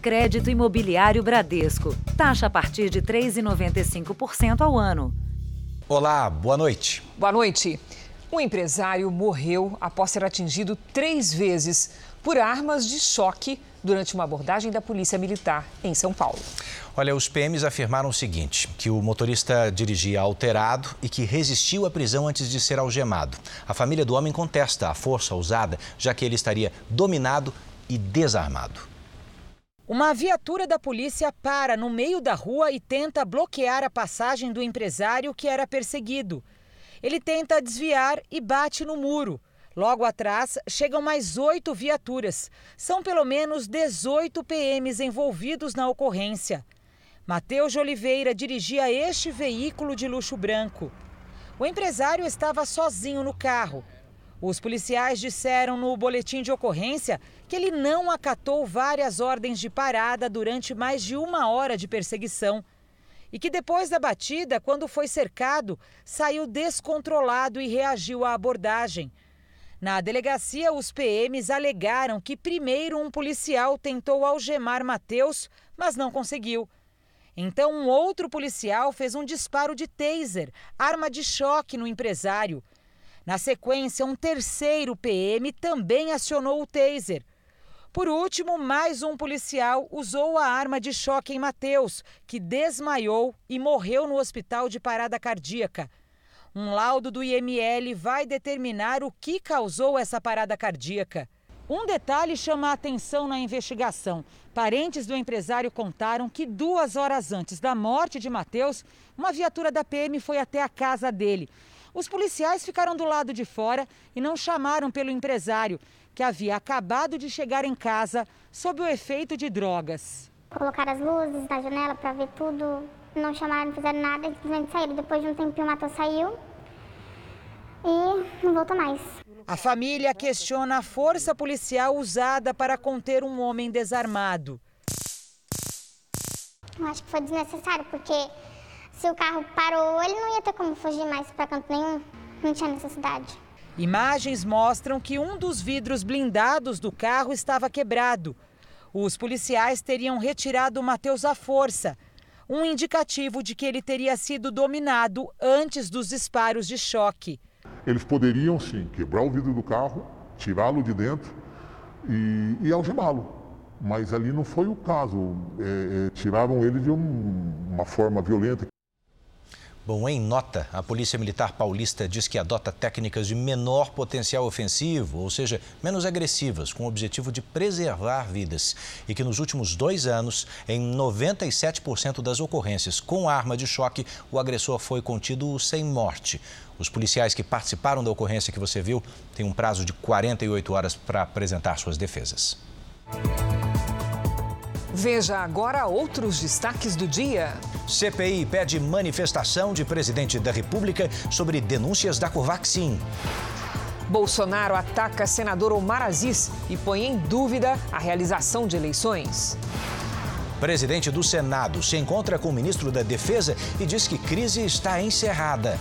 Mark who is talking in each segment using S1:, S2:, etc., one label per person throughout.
S1: Crédito Imobiliário Bradesco. Taxa a partir de 3,95% ao ano.
S2: Olá, boa noite.
S3: Boa noite. Um empresário morreu após ser atingido três vezes por armas de choque durante uma abordagem da Polícia Militar em São Paulo.
S2: Olha, os PMs afirmaram o seguinte: que o motorista dirigia alterado e que resistiu à prisão antes de ser algemado. A família do homem contesta a força usada, já que ele estaria dominado e desarmado.
S4: Uma viatura da polícia para no meio da rua e tenta bloquear a passagem do empresário que era perseguido. Ele tenta desviar e bate no muro. Logo atrás, chegam mais oito viaturas. São pelo menos 18 PMs envolvidos na ocorrência. Mateus de Oliveira dirigia este veículo de luxo branco. O empresário estava sozinho no carro. Os policiais disseram no boletim de ocorrência que ele não acatou várias ordens de parada durante mais de uma hora de perseguição. E que depois da batida, quando foi cercado, saiu descontrolado e reagiu à abordagem. Na delegacia, os PMs alegaram que primeiro um policial tentou algemar Mateus, mas não conseguiu. Então, um outro policial fez um disparo de taser, arma de choque no empresário. Na sequência, um terceiro PM também acionou o taser. Por último, mais um policial usou a arma de choque em Mateus, que desmaiou e morreu no hospital de parada cardíaca. Um laudo do IML vai determinar o que causou essa parada cardíaca. Um detalhe chama a atenção na investigação. Parentes do empresário contaram que duas horas antes da morte de Mateus, uma viatura da PM foi até a casa dele. Os policiais ficaram do lado de fora e não chamaram pelo empresário, que havia acabado de chegar em casa sob o efeito de drogas.
S5: Colocaram as luzes na janela para ver tudo, não chamaram, não fizeram nada, simplesmente saíram. Depois de um tempinho, o Matheus saiu e não voltou mais.
S4: A família questiona a força policial usada para conter um homem desarmado.
S5: Eu acho que foi desnecessário, porque se o carro parou, ele não ia ter como fugir mais para canto nenhum. Não tinha necessidade.
S4: Imagens mostram que um dos vidros blindados do carro estava quebrado. Os policiais teriam retirado Matheus à força, um indicativo de que ele teria sido dominado antes dos disparos de choque.
S6: Eles poderiam sim quebrar o vidro do carro, tirá-lo de dentro e, e algemá-lo. Mas ali não foi o caso. É, é, tiraram ele de um, uma forma violenta.
S2: Bom, em nota, a Polícia Militar Paulista diz que adota técnicas de menor potencial ofensivo, ou seja, menos agressivas, com o objetivo de preservar vidas. E que nos últimos dois anos, em 97% das ocorrências com arma de choque, o agressor foi contido sem morte. Os policiais que participaram da ocorrência que você viu têm um prazo de 48 horas para apresentar suas defesas.
S3: Veja agora outros destaques do dia.
S2: CPI pede manifestação de presidente da República sobre denúncias da Covaxin.
S3: Bolsonaro ataca senador Omar Aziz e põe em dúvida a realização de eleições.
S2: Presidente do Senado se encontra com o ministro da Defesa e diz que crise está encerrada.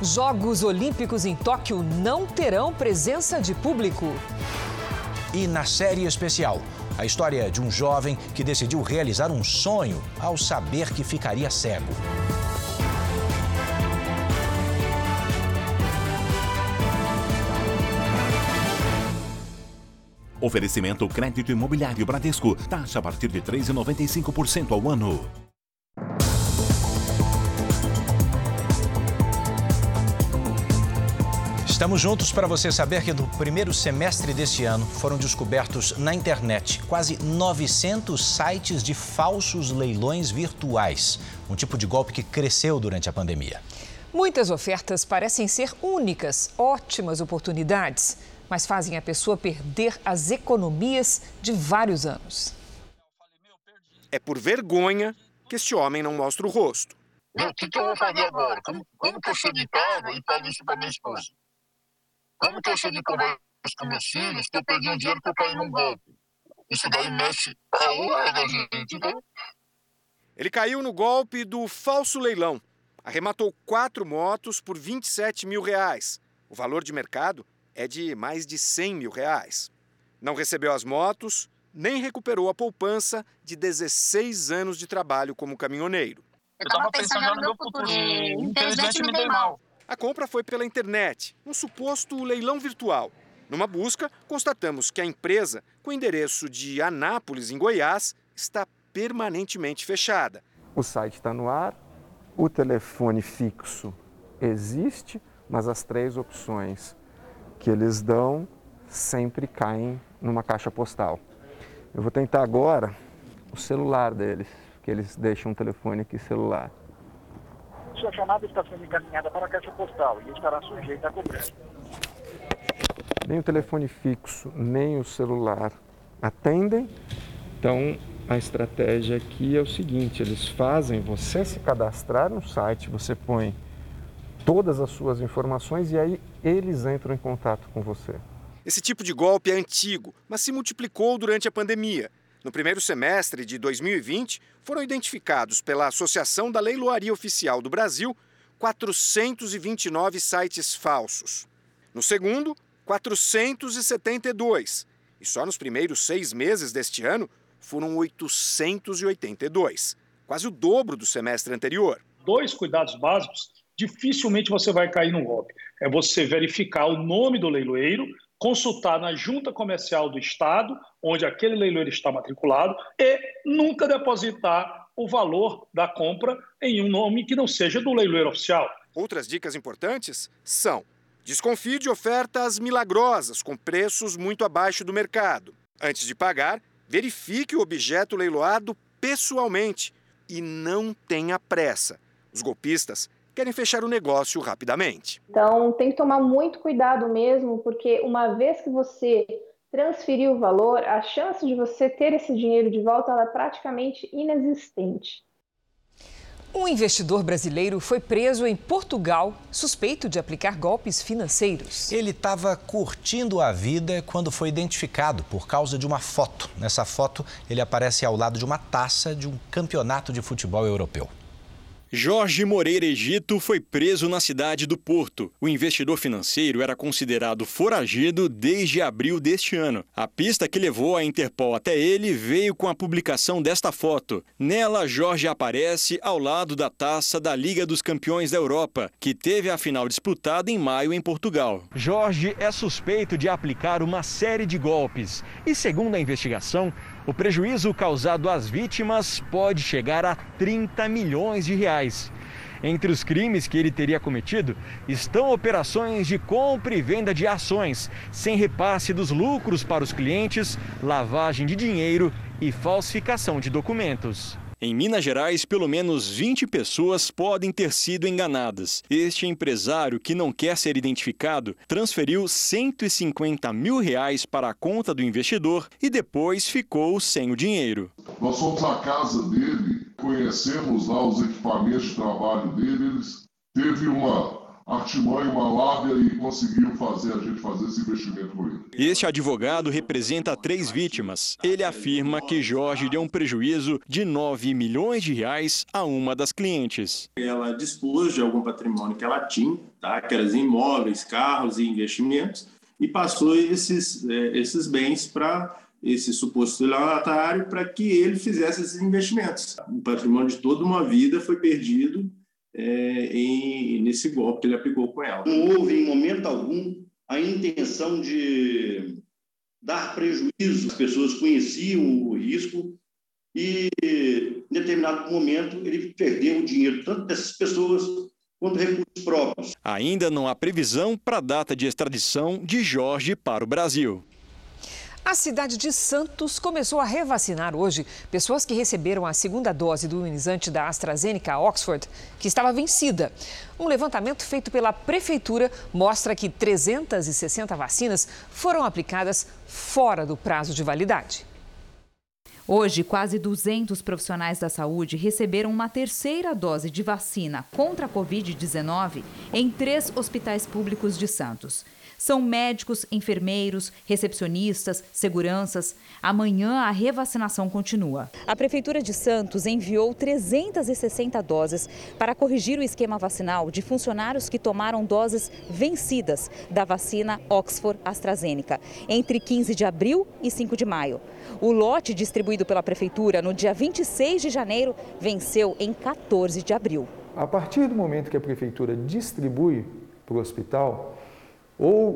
S3: Jogos Olímpicos em Tóquio não terão presença de público.
S2: E na série especial, a história de um jovem que decidiu realizar um sonho ao saber que ficaria cego.
S7: Oferecimento crédito imobiliário Bradesco. Taxa a partir de 3,95% ao ano.
S2: Estamos juntos para você saber que no primeiro semestre deste ano foram descobertos na internet quase 900 sites de falsos leilões virtuais, um tipo de golpe que cresceu durante a pandemia.
S3: Muitas ofertas parecem ser únicas, ótimas oportunidades, mas fazem a pessoa perder as economias de vários anos.
S8: É por vergonha que este homem não mostra o rosto.
S9: O que, que eu vou fazer agora? Como, como que eu chego em casa e falo isso para minha esposa? Como que eu cheguei conversa com meus filhos que eu perdi um dinheiro que eu caí num golpe? Isso daí mexe a honra da gente, né?
S8: Ele caiu no golpe do falso leilão. Arrematou quatro motos por 27 mil reais. O valor de mercado é de mais de 100 mil reais. Não recebeu as motos, nem recuperou a poupança de 16 anos de trabalho como caminhoneiro.
S10: Eu estava pensando no meu futuro e infelizmente me dei mal.
S8: A compra foi pela internet, um suposto leilão virtual. Numa busca, constatamos que a empresa, com endereço de Anápolis, em Goiás, está permanentemente fechada.
S11: O site está no ar, o telefone fixo existe, mas as três opções que eles dão sempre caem numa caixa postal. Eu vou tentar agora o celular deles, que eles deixam um telefone aqui celular.
S12: Sua chamada está sendo encaminhada para a caixa postal e estará sujeita a cobrança.
S11: Nem o telefone fixo, nem o celular atendem. Então, a estratégia aqui é o seguinte: eles fazem você se cadastrar no site, você põe todas as suas informações e aí eles entram em contato com você.
S8: Esse tipo de golpe é antigo, mas se multiplicou durante a pandemia. No primeiro semestre de 2020, foram identificados pela Associação da Leiloaria Oficial do Brasil 429 sites falsos. No segundo, 472. E só nos primeiros seis meses deste ano foram 882, quase o dobro do semestre anterior.
S13: Dois cuidados básicos, dificilmente você vai cair num golpe. É você verificar o nome do leiloeiro, consultar na junta comercial do estado, onde aquele leiloeiro está matriculado, e nunca depositar o valor da compra em um nome que não seja do leiloeiro oficial.
S8: Outras dicas importantes são: desconfie de ofertas milagrosas com preços muito abaixo do mercado. Antes de pagar, verifique o objeto leiloado pessoalmente e não tenha pressa. Os golpistas querem fechar o negócio rapidamente.
S14: Então, tem que tomar muito cuidado mesmo, porque uma vez que você transferir o valor, a chance de você ter esse dinheiro de volta é praticamente inexistente.
S3: Um investidor brasileiro foi preso em Portugal, suspeito de aplicar golpes financeiros.
S2: Ele estava curtindo a vida quando foi identificado por causa de uma foto. Nessa foto, ele aparece ao lado de uma taça de um campeonato de futebol europeu.
S15: Jorge Moreira Egito foi preso na cidade do Porto. O investidor financeiro era considerado foragido desde abril deste ano. A pista que levou a Interpol até ele veio com a publicação desta foto. Nela, Jorge aparece ao lado da taça da Liga dos Campeões da Europa, que teve a final disputada em maio em Portugal. Jorge é suspeito de aplicar uma série de golpes e, segundo a investigação, o prejuízo causado às vítimas pode chegar a 30 milhões de reais. Entre os crimes que ele teria cometido estão operações de compra e venda de ações, sem repasse dos lucros para os clientes, lavagem de dinheiro e falsificação de documentos. Em Minas Gerais, pelo menos 20 pessoas podem ter sido enganadas. Este empresário, que não quer ser identificado, transferiu 150 mil reais para a conta do investidor e depois ficou sem o dinheiro.
S6: Nós fomos à casa dele, conhecemos lá os equipamentos de trabalho dele, teve uma artimanha, uma lábia e conseguiu fazer a gente fazer esse investimento com ele.
S15: Este advogado representa três vítimas. Ele afirma que Jorge deu um prejuízo de 9 milhões de reais a uma das clientes.
S16: Ela dispôs de algum patrimônio que ela tinha, tá? que eram imóveis, carros e investimentos, e passou esses, é, esses bens para esse suposto estelionatário para que ele fizesse esses investimentos. O patrimônio de toda uma vida foi perdido é, em, nesse golpe que ele aplicou com ela.
S17: Não houve, em momento algum, a intenção de dar prejuízo. As pessoas conheciam o risco e, em determinado momento, ele perdeu o dinheiro tanto dessas pessoas quanto recursos próprios.
S15: Ainda não há previsão para a data de extradição de Jorge para o Brasil.
S3: A cidade de Santos começou a revacinar hoje pessoas que receberam a segunda dose do imunizante da AstraZeneca Oxford, que estava vencida. Um levantamento feito pela prefeitura mostra que 360 vacinas foram aplicadas fora do prazo de validade.
S18: Hoje, quase 200 profissionais da saúde receberam uma terceira dose de vacina contra a Covid-19 em três hospitais públicos de Santos. São médicos, enfermeiros, recepcionistas, seguranças. Amanhã a revacinação continua. A Prefeitura de Santos enviou 360 doses para corrigir o esquema vacinal de funcionários que tomaram doses vencidas da vacina Oxford AstraZeneca entre 15 de abril e 5 de maio. O lote distribuído pela Prefeitura no dia 26 de janeiro venceu em 14 de abril.
S11: A partir do momento que a Prefeitura distribui para o hospital, ou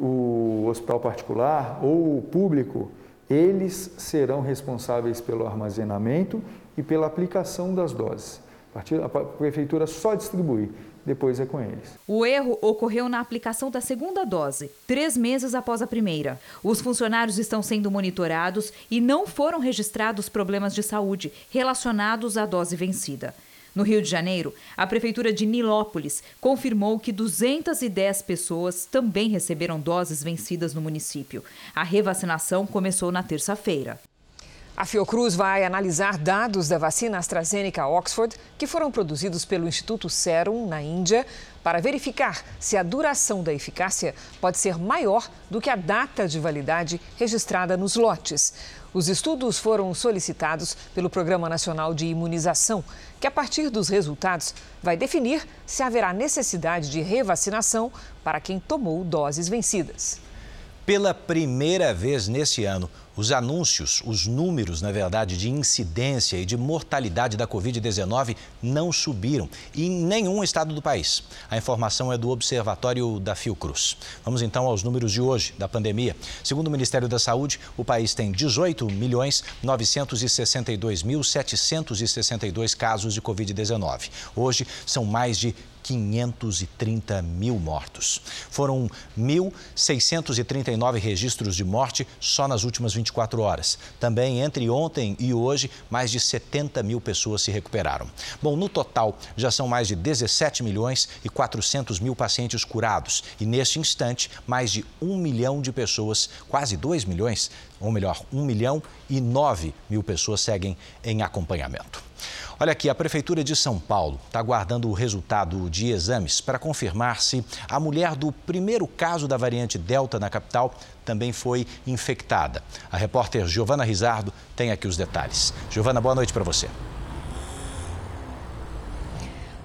S11: o, o hospital particular ou o público, eles serão responsáveis pelo armazenamento e pela aplicação das doses. A prefeitura só distribui, depois é com eles.
S18: O erro ocorreu na aplicação da segunda dose, três meses após a primeira. Os funcionários estão sendo monitorados e não foram registrados problemas de saúde relacionados à dose vencida. No Rio de Janeiro, a Prefeitura de Nilópolis confirmou que 210 pessoas também receberam doses vencidas no município. A revacinação começou na terça-feira.
S3: A Fiocruz vai analisar dados da vacina AstraZeneca Oxford que foram produzidos pelo Instituto Serum na Índia para verificar se a duração da eficácia pode ser maior do que a data de validade registrada nos lotes. Os estudos foram solicitados pelo Programa Nacional de Imunização, que a partir dos resultados vai definir se haverá necessidade de revacinação para quem tomou doses vencidas.
S2: Pela primeira vez nesse ano, os anúncios, os números, na verdade, de incidência e de mortalidade da Covid-19 não subiram em nenhum estado do país. A informação é do Observatório da Fiocruz. Vamos então aos números de hoje da pandemia. Segundo o Ministério da Saúde, o país tem 18 milhões 962 mil 762 casos de Covid-19. Hoje são mais de 530 mil mortos. Foram 1.639 registros de morte só nas últimas 24 horas. Também entre ontem e hoje, mais de 70 mil pessoas se recuperaram. Bom, no total, já são mais de 17 milhões e 400 mil pacientes curados. E neste instante, mais de 1 milhão de pessoas, quase 2 milhões, ou melhor, 1 milhão e 9 mil pessoas seguem em acompanhamento. Olha aqui, a Prefeitura de São Paulo está aguardando o resultado de exames para confirmar se a mulher do primeiro caso da variante Delta na capital também foi infectada. A repórter Giovana Rizardo tem aqui os detalhes. Giovana, boa noite para você.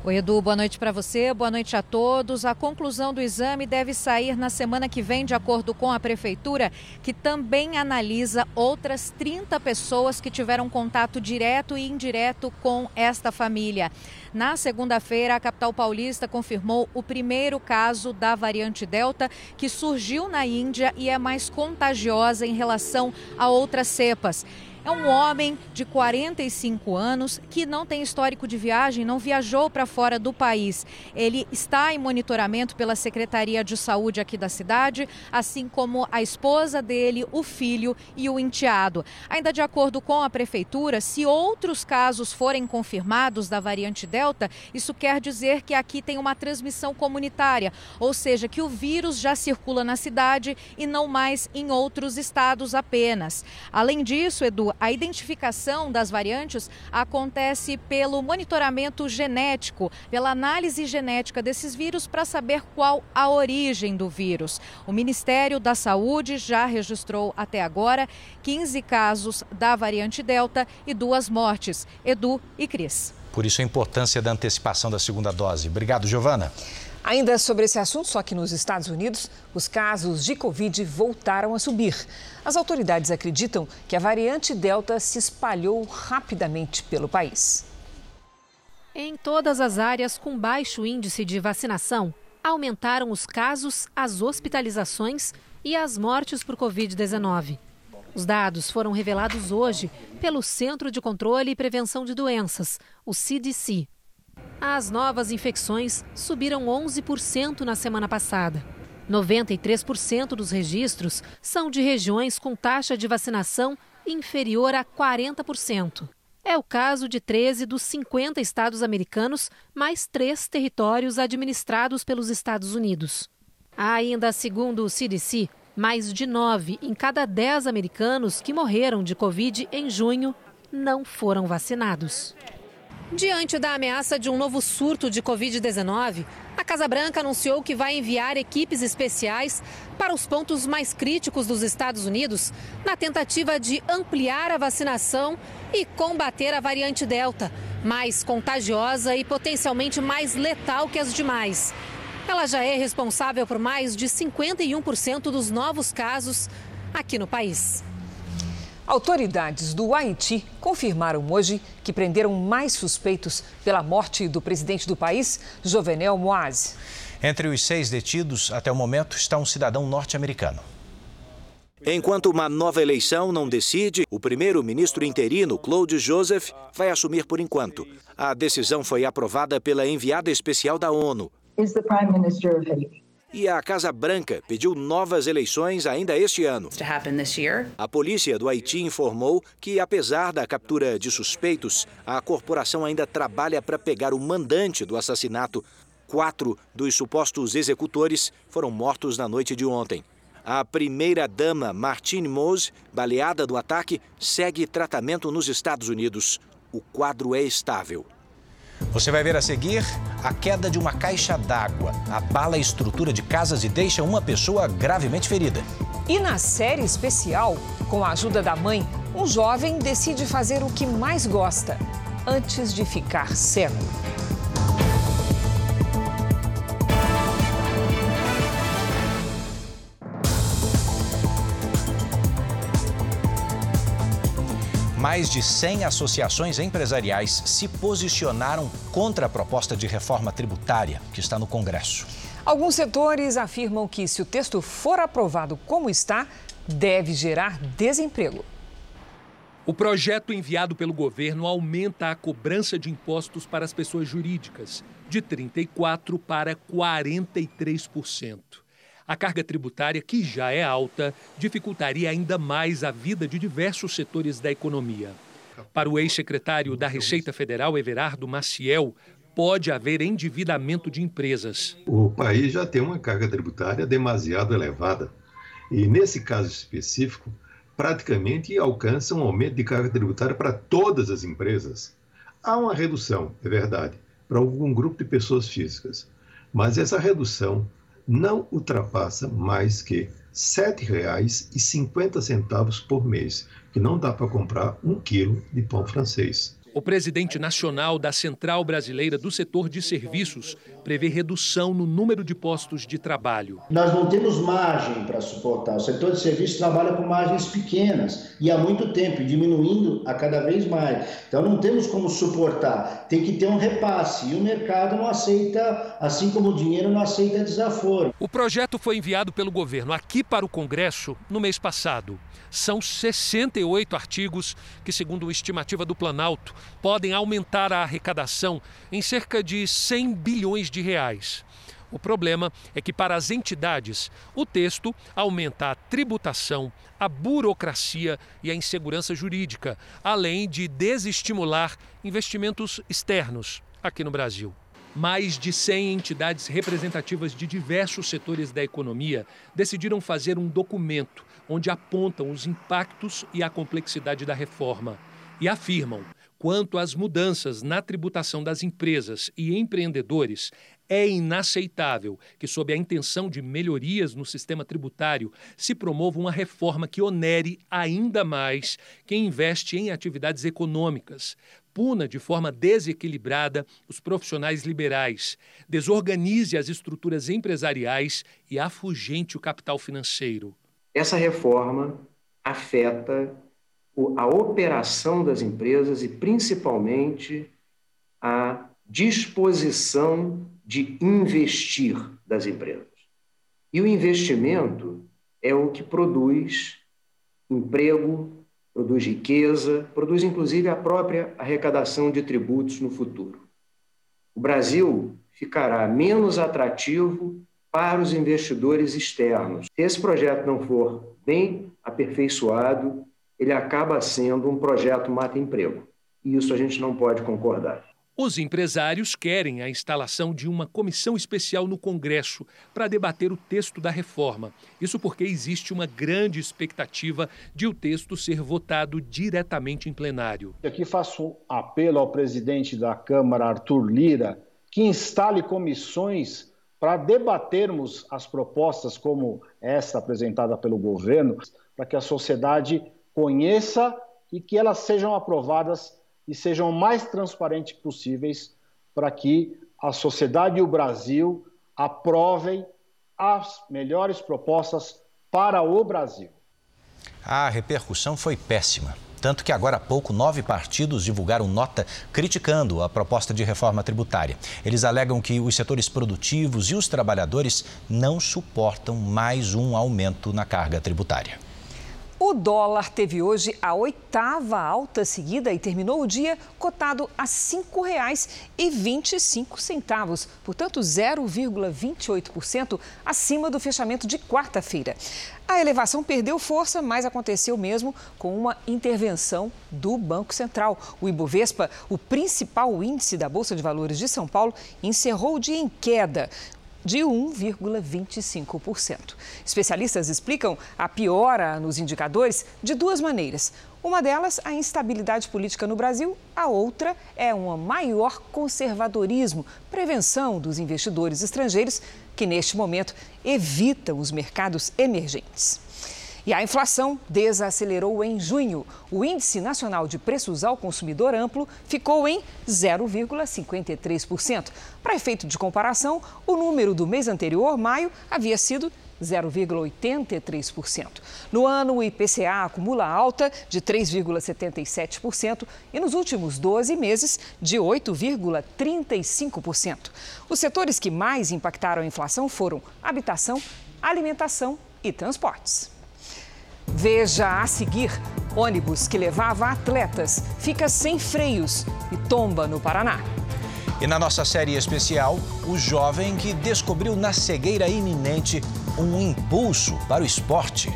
S19: Oi, Edu, boa noite para você, boa noite a todos. A conclusão do exame deve sair na semana que vem, de acordo com a Prefeitura, que também analisa outras 30 pessoas que tiveram contato direto e indireto com esta família. Na segunda-feira, a capital paulista confirmou o primeiro caso da variante Delta, que surgiu na Índia e é mais contagiosa em relação a outras cepas. É um homem de 45 anos que não tem histórico de viagem, não viajou para fora do país. Ele está em monitoramento pela Secretaria de Saúde aqui da cidade, assim como a esposa dele, o filho e o enteado. Ainda de acordo com a prefeitura, se outros casos forem confirmados da variante Delta, isso quer dizer que aqui tem uma transmissão comunitária, ou seja, que o vírus já circula na cidade e não mais em outros estados apenas. Além disso, Edu, a identificação das variantes acontece pelo monitoramento genético, pela análise genética desses vírus para saber qual a origem do vírus. O Ministério da Saúde já registrou até agora 15 casos da variante Delta e duas mortes. Edu e Cris.
S2: Por isso a importância da antecipação da segunda dose. Obrigado, Giovana.
S3: Ainda sobre esse assunto, só que nos Estados Unidos, os casos de Covid voltaram a subir. As autoridades acreditam que a variante Delta se espalhou rapidamente pelo país.
S20: Em todas as áreas com baixo índice de vacinação, aumentaram os casos, as hospitalizações e as mortes por Covid-19. Os dados foram revelados hoje pelo Centro de Controle e Prevenção de Doenças, o CDC. As novas infecções subiram 11% na semana passada. 93% dos registros são de regiões com taxa de vacinação inferior a 40%. É o caso de 13 dos 50 estados americanos, mais três territórios administrados pelos Estados Unidos. Ainda segundo o CDC, mais de 9 em cada 10 americanos que morreram de Covid em junho não foram vacinados. Diante da ameaça de um novo surto de Covid-19, a Casa Branca anunciou que vai enviar equipes especiais para os pontos mais críticos dos Estados Unidos, na tentativa de ampliar a vacinação e combater a variante Delta, mais contagiosa e potencialmente mais letal que as demais. Ela já é responsável por mais de 51% dos novos casos aqui no país.
S3: Autoridades do Haiti confirmaram hoje que prenderam mais suspeitos pela morte do presidente do país, Jovenel Moise.
S2: Entre os seis detidos, até o momento, está um cidadão norte-americano.
S21: Enquanto uma nova eleição não decide, o primeiro-ministro interino, Claude Joseph, vai assumir por enquanto. A decisão foi aprovada pela enviada especial da ONU. E a Casa Branca pediu novas eleições ainda este ano. A polícia do Haiti informou que, apesar da captura de suspeitos, a corporação ainda trabalha para pegar o mandante do assassinato. Quatro dos supostos executores foram mortos na noite de ontem. A primeira-dama Martine Mose, baleada do ataque, segue tratamento nos Estados Unidos. O quadro é estável.
S2: Você vai ver a seguir a queda de uma caixa d'água. Abala a estrutura de casas e deixa uma pessoa gravemente ferida.
S3: E na série especial, com a ajuda da mãe, um jovem decide fazer o que mais gosta antes de ficar cego.
S2: Mais de 100 associações empresariais se posicionaram contra a proposta de reforma tributária que está no Congresso.
S3: Alguns setores afirmam que, se o texto for aprovado como está, deve gerar desemprego.
S22: O projeto enviado pelo governo aumenta a cobrança de impostos para as pessoas jurídicas, de 34% para 43%. A carga tributária, que já é alta, dificultaria ainda mais a vida de diversos setores da economia. Para o ex-secretário da Receita Federal, Everardo Maciel, pode haver endividamento de empresas.
S23: O país já tem uma carga tributária demasiado elevada. E, nesse caso específico, praticamente alcança um aumento de carga tributária para todas as empresas. Há uma redução, é verdade, para algum grupo de pessoas físicas, mas essa redução não ultrapassa mais que R$ 7,50 por mês, que não dá para comprar um quilo de pão francês.
S22: O presidente nacional da Central Brasileira do Setor de Serviços prevê redução no número de postos de trabalho.
S24: Nós não temos margem para suportar. O setor de serviços trabalha com margens pequenas e há muito tempo, diminuindo a cada vez mais. Então não temos como suportar. Tem que ter um repasse e o mercado não aceita, assim como o dinheiro não aceita desaforo.
S22: O projeto foi enviado pelo governo aqui para o Congresso no mês passado. São 68 artigos que, segundo uma estimativa do Planalto, podem aumentar a arrecadação em cerca de 100 bilhões de reais. O problema é que, para as entidades, o texto aumenta a tributação, a burocracia e a insegurança jurídica, além de desestimular investimentos externos aqui no Brasil. Mais de 100 entidades representativas de diversos setores da economia decidiram fazer um documento onde apontam os impactos e a complexidade da reforma e afirmam quanto às mudanças na tributação das empresas e empreendedores, é inaceitável que, sob a intenção de melhorias no sistema tributário, se promova uma reforma que onere ainda mais quem investe em atividades econômicas, puna de forma desequilibrada os profissionais liberais, desorganize as estruturas empresariais e afugente o capital financeiro.
S25: Essa reforma afeta a operação das empresas e, principalmente, a disposição de investir das empresas. E o investimento é o que produz emprego, produz riqueza, produz inclusive a própria arrecadação de tributos no futuro. O Brasil ficará menos atrativo para os investidores externos. Se esse projeto não for bem aperfeiçoado, ele acaba sendo um projeto mata-emprego. E isso a gente não pode concordar.
S22: Os empresários querem a instalação de uma comissão especial no Congresso para debater o texto da reforma. Isso porque existe uma grande expectativa de o texto ser votado diretamente em plenário.
S26: Aqui faço um apelo ao presidente da Câmara, Arthur Lira, que instale comissões para debatermos as propostas como esta apresentada pelo governo, para que a sociedade conheça e que elas sejam aprovadas e sejam mais transparentes possíveis para que a sociedade e o Brasil aprovem as melhores propostas para o Brasil.
S2: A repercussão foi péssima. Tanto que agora há pouco, nove partidos divulgaram nota criticando a proposta de reforma tributária. Eles alegam que os setores produtivos e os trabalhadores não suportam mais um aumento na carga tributária.
S3: O dólar teve hoje a oitava alta seguida e terminou o dia cotado a R$ 5,25, portanto 0,28% acima do fechamento de quarta-feira. A elevação perdeu força, mas aconteceu mesmo com uma intervenção do Banco Central. O Ibovespa, o principal índice da Bolsa de Valores de São Paulo, encerrou o dia em queda de 1,25%. Especialistas explicam a piora nos indicadores de duas maneiras. Uma delas, a instabilidade política no Brasil, a outra é um maior conservadorismo, prevenção dos investidores estrangeiros que, neste momento, evitam os mercados emergentes. E a inflação desacelerou em junho. O Índice Nacional de Preços ao Consumidor Amplo ficou em 0,53%. Para efeito de comparação, o número do mês anterior, maio, havia sido 0,83%. No ano, o IPCA acumula alta de 3,77% e nos últimos 12 meses de 8,35%. Os setores que mais impactaram a inflação foram habitação, alimentação e transportes. Veja a seguir: ônibus que levava atletas fica sem freios e tomba no Paraná.
S2: E na nossa série especial, o jovem que descobriu na cegueira iminente um impulso para o esporte.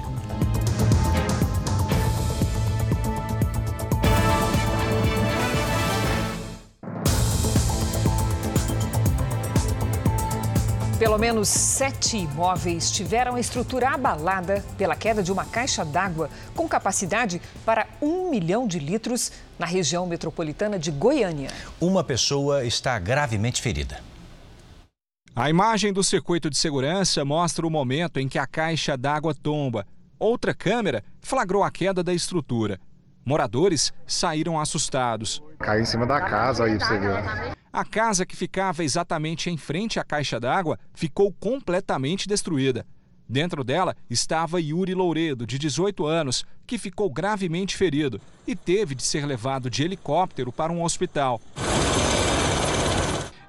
S3: Pelo menos sete imóveis tiveram a estrutura abalada pela queda de uma caixa d'água com capacidade para um milhão de litros na região metropolitana de Goiânia.
S2: Uma pessoa está gravemente ferida.
S27: A imagem do circuito de segurança mostra o momento em que a caixa d'água tomba. Outra câmera flagrou a queda da estrutura. Moradores saíram assustados.
S28: Caiu em cima da casa, aí você viu.
S27: A casa que ficava exatamente em frente à caixa d'água ficou completamente destruída. Dentro dela estava Yuri Louredo, de 18 anos, que ficou gravemente ferido e teve de ser levado de helicóptero para um hospital.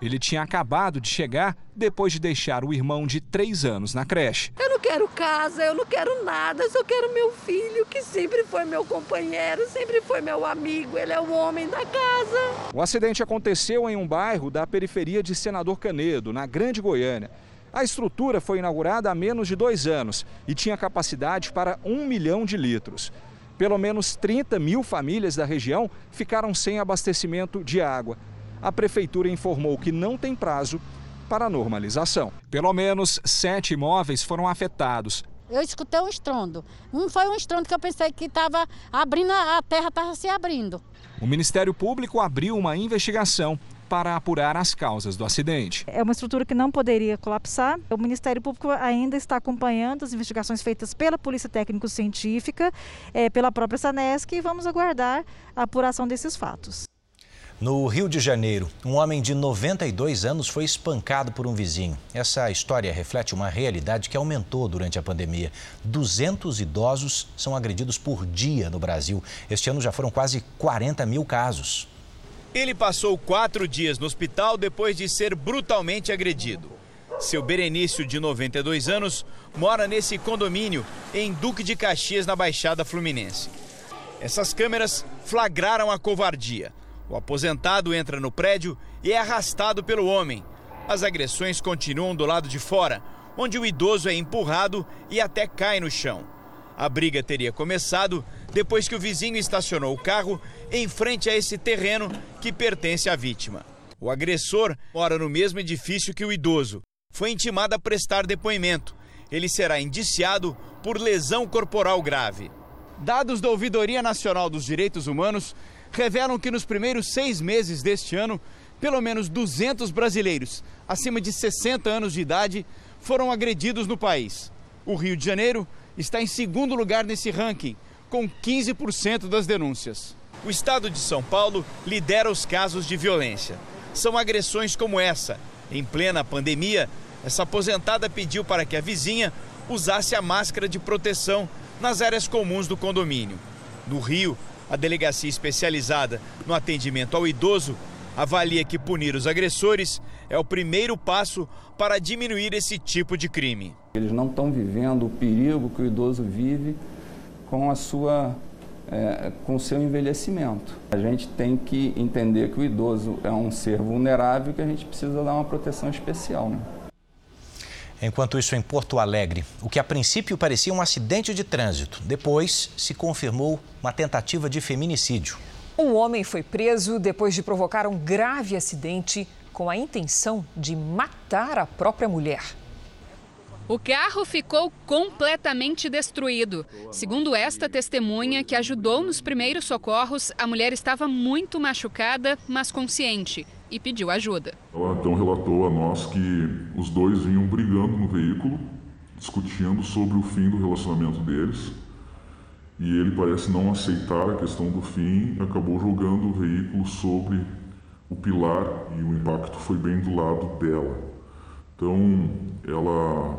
S27: Ele tinha acabado de chegar depois de deixar o irmão de três anos na creche.
S29: Eu não quero casa, eu não quero nada, eu só quero meu filho, que sempre foi meu companheiro, sempre foi meu amigo, ele é o homem da casa.
S27: O acidente aconteceu em um bairro da periferia de Senador Canedo, na Grande Goiânia. A estrutura foi inaugurada há menos de dois anos e tinha capacidade para um milhão de litros. Pelo menos 30 mil famílias da região ficaram sem abastecimento de água a prefeitura informou que não tem prazo para a normalização. Pelo menos sete imóveis foram afetados.
S30: Eu escutei um estrondo. Um foi um estrondo que eu pensei que estava abrindo, a terra estava se abrindo.
S27: O Ministério Público abriu uma investigação para apurar as causas do acidente.
S31: É uma estrutura que não poderia colapsar. O Ministério Público ainda está acompanhando as investigações feitas pela Polícia Técnico-Científica, é, pela própria SANESC e vamos aguardar a apuração desses fatos.
S2: No Rio de Janeiro, um homem de 92 anos foi espancado por um vizinho. Essa história reflete uma realidade que aumentou durante a pandemia. 200 idosos são agredidos por dia no Brasil. Este ano já foram quase 40 mil casos.
S32: Ele passou quatro dias no hospital depois de ser brutalmente agredido. Seu Berenício, de 92 anos, mora nesse condomínio em Duque de Caxias, na Baixada Fluminense. Essas câmeras flagraram a covardia. O aposentado entra no prédio e é arrastado pelo homem. As agressões continuam do lado de fora, onde o idoso é empurrado e até cai no chão. A briga teria começado depois que o vizinho estacionou o carro em frente a esse terreno que pertence à vítima. O agressor mora no mesmo edifício que o idoso. Foi intimado a prestar depoimento. Ele será indiciado por lesão corporal grave. Dados da Ouvidoria Nacional dos Direitos Humanos revelam que nos primeiros seis meses deste ano, pelo menos 200 brasileiros acima de 60 anos de idade foram agredidos no país. O Rio de Janeiro está em segundo lugar nesse ranking, com 15% das denúncias. O estado de São Paulo lidera os casos de violência. São agressões como essa. Em plena pandemia, essa aposentada pediu para que a vizinha usasse a máscara de proteção nas áreas comuns do condomínio. No Rio, a delegacia especializada no atendimento ao idoso avalia que punir os agressores é o primeiro passo para diminuir esse tipo de crime.
S33: Eles não estão vivendo o perigo que o idoso vive com a sua é, com o seu envelhecimento. A gente tem que entender que o idoso é um ser vulnerável e que a gente precisa dar uma proteção especial. Né?
S2: Enquanto isso, em Porto Alegre, o que a princípio parecia um acidente de trânsito, depois se confirmou uma tentativa de feminicídio.
S3: Um homem foi preso depois de provocar um grave acidente com a intenção de matar a própria mulher.
S34: O carro ficou completamente destruído. Segundo esta testemunha, que ajudou nos primeiros socorros, a mulher estava muito machucada, mas consciente e pediu ajuda.
S35: Ela então relatou a nós que os dois vinham brigando no veículo, discutindo sobre o fim do relacionamento deles e ele parece não aceitar a questão do fim acabou jogando o veículo sobre o pilar e o impacto foi bem do lado dela. Então ela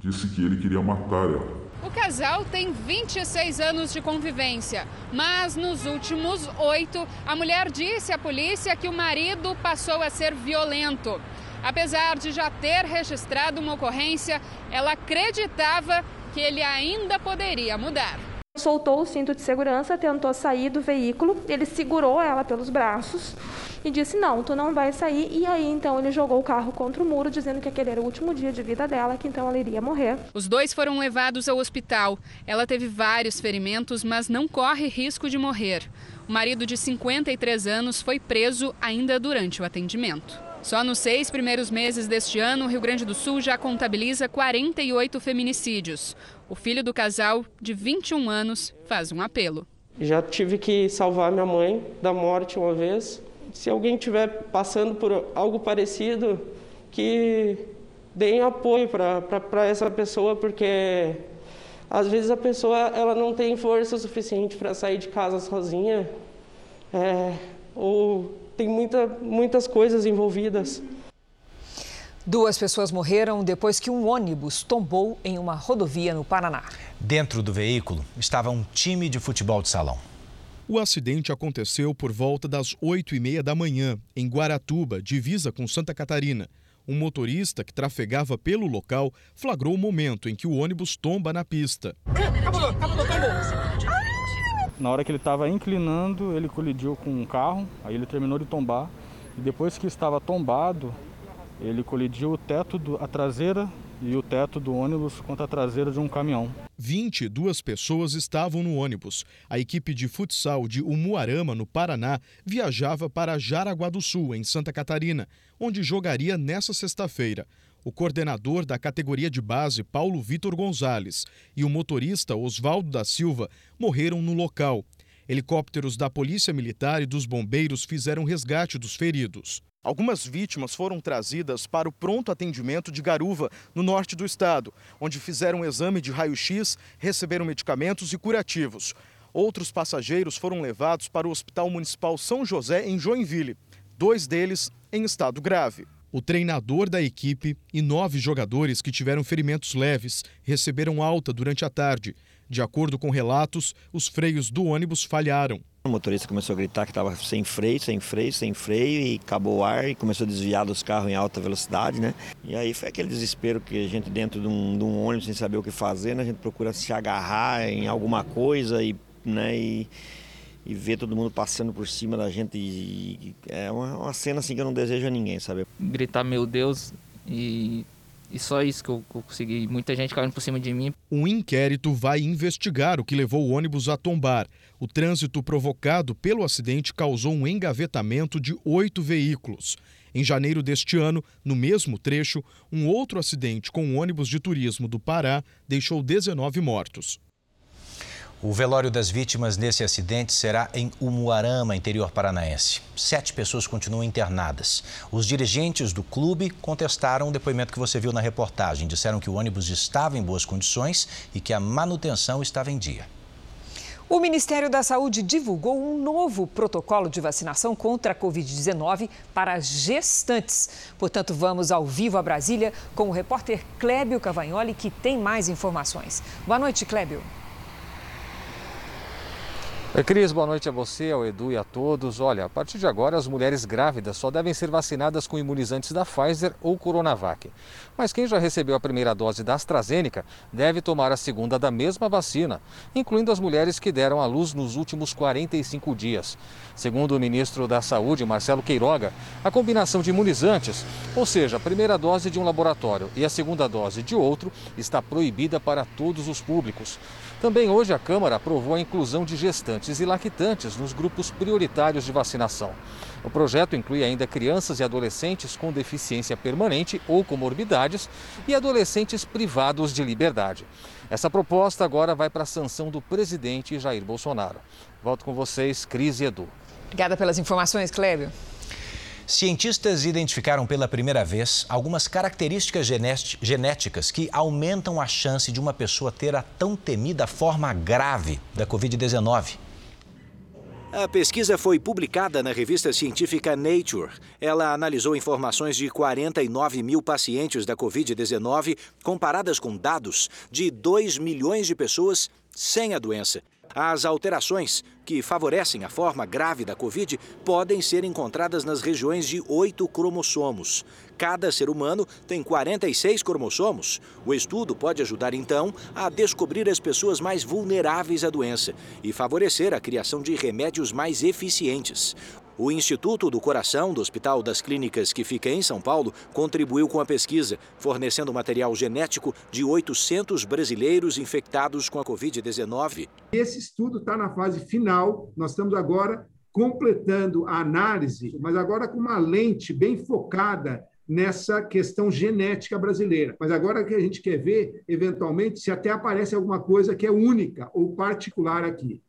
S35: disse que ele queria matar ela.
S34: O casal tem 26 anos de convivência, mas nos últimos oito, a mulher disse à polícia que o marido passou a ser violento. Apesar de já ter registrado uma ocorrência, ela acreditava que ele ainda poderia mudar.
S36: Soltou o cinto de segurança, tentou sair do veículo, ele segurou ela pelos braços e disse: Não, tu não vai sair. E aí então ele jogou o carro contra o muro, dizendo que aquele era o último dia de vida dela, que então ela iria morrer.
S34: Os dois foram levados ao hospital. Ela teve vários ferimentos, mas não corre risco de morrer. O marido de 53 anos foi preso ainda durante o atendimento. Só nos seis primeiros meses deste ano, o Rio Grande do Sul já contabiliza 48 feminicídios. O filho do casal, de 21 anos, faz um apelo.
S36: Já tive que salvar minha mãe da morte uma vez. Se alguém estiver passando por algo parecido, que deem apoio para essa pessoa, porque às vezes a pessoa ela não tem força suficiente para sair de casa sozinha, é, ou tem muita, muitas coisas envolvidas.
S3: Duas pessoas morreram depois que um ônibus tombou em uma rodovia no Paraná.
S2: Dentro do veículo estava um time de futebol de salão.
S37: O acidente aconteceu por volta das 8 e meia da manhã, em Guaratuba, divisa com Santa Catarina. Um motorista que trafegava pelo local flagrou o momento em que o ônibus tomba na pista. Acabou, acabou, acabou.
S38: Na hora que ele estava inclinando, ele colidiu com um carro, aí ele terminou de tombar. E depois que estava tombado, ele colidiu o teto, do, a traseira e o teto do ônibus contra a traseira de um caminhão.
S37: 22 pessoas estavam no ônibus. A equipe de futsal de Umuarama, no Paraná, viajava para Jaraguá do Sul, em Santa Catarina, onde jogaria nesta sexta-feira o coordenador da categoria de base, Paulo Vitor Gonzalez, e o motorista Oswaldo da Silva morreram no local. Helicópteros da Polícia Militar e dos bombeiros fizeram resgate dos feridos. Algumas vítimas foram trazidas para o pronto atendimento de Garuva, no norte do estado, onde fizeram um exame de raio-x, receberam medicamentos e curativos. Outros passageiros foram levados para o Hospital Municipal São José, em Joinville, dois deles em estado grave. O treinador da equipe e nove jogadores que tiveram ferimentos leves receberam alta durante a tarde. De acordo com relatos, os freios do ônibus falharam.
S39: O motorista começou a gritar que estava sem freio, sem freio, sem freio e acabou o ar e começou a desviar dos carros em alta velocidade, né? E aí foi aquele desespero que a gente dentro de um, de um ônibus sem saber o que fazer, né? A gente procura se agarrar em alguma coisa e, né? E e ver todo mundo passando por cima da gente. E, é uma, uma, cena assim que eu não desejo a ninguém, sabe?
S40: Gritar meu Deus e
S41: e só isso que eu, consegui. Muita gente caindo por cima de mim.
S37: Um inquérito vai investigar o que levou o ônibus a tombar. O trânsito provocado pelo acidente causou um engavetamento de oito veículos. Em janeiro deste ano, no mesmo trecho, um outro acidente com um ônibus de turismo do Pará deixou 19 mortos.
S2: O velório das vítimas nesse acidente será em Umuarama, interior paranaense. Sete pessoas continuam internadas. Os dirigentes do clube contestaram o depoimento que você viu na reportagem. Disseram que o ônibus estava em boas condições e que a manutenção estava em dia.
S3: O Ministério da Saúde divulgou um novo protocolo de vacinação contra a Covid-19 para gestantes. Portanto, vamos ao vivo a Brasília com o repórter Clébio Cavagnoli, que tem mais informações. Boa noite, Clébio.
S42: Oi, Cris, boa noite a você, ao Edu e a todos. Olha, a partir de agora, as mulheres grávidas só devem ser vacinadas com imunizantes da Pfizer ou Coronavac. Mas quem já recebeu a primeira dose da AstraZeneca deve tomar a segunda da mesma vacina, incluindo as mulheres que deram à luz nos últimos 45 dias. Segundo o ministro da Saúde, Marcelo Queiroga, a combinação de imunizantes, ou seja, a primeira dose de um laboratório e a segunda dose de outro, está proibida para todos os públicos. Também hoje a Câmara aprovou a inclusão de gestantes e lactantes nos grupos prioritários de vacinação. O projeto inclui ainda crianças e adolescentes com deficiência permanente ou comorbidades e adolescentes privados de liberdade. Essa proposta agora vai para a sanção do presidente Jair Bolsonaro. Volto com vocês, Cris e Edu.
S3: Obrigada pelas informações, Clébio.
S2: Cientistas identificaram pela primeira vez algumas características genéticas que aumentam a chance de uma pessoa ter a tão temida forma grave da Covid-19. A pesquisa foi publicada na revista científica Nature. Ela analisou informações de 49 mil pacientes da Covid-19 comparadas com dados de 2 milhões de pessoas sem a doença. As alterações que favorecem a forma grave da Covid podem ser encontradas nas regiões de oito cromossomos. Cada ser humano tem 46 cromossomos. O estudo pode ajudar, então, a descobrir as pessoas mais vulneráveis à doença e favorecer a criação de remédios mais eficientes. O Instituto do Coração do Hospital das Clínicas, que fica em São Paulo, contribuiu com a pesquisa, fornecendo material genético de 800 brasileiros infectados com a Covid-19.
S43: Esse estudo está na fase final, nós estamos agora completando a análise, mas agora com uma lente bem focada nessa questão genética brasileira. Mas agora que a gente quer ver, eventualmente, se até aparece alguma coisa que é única ou particular aqui.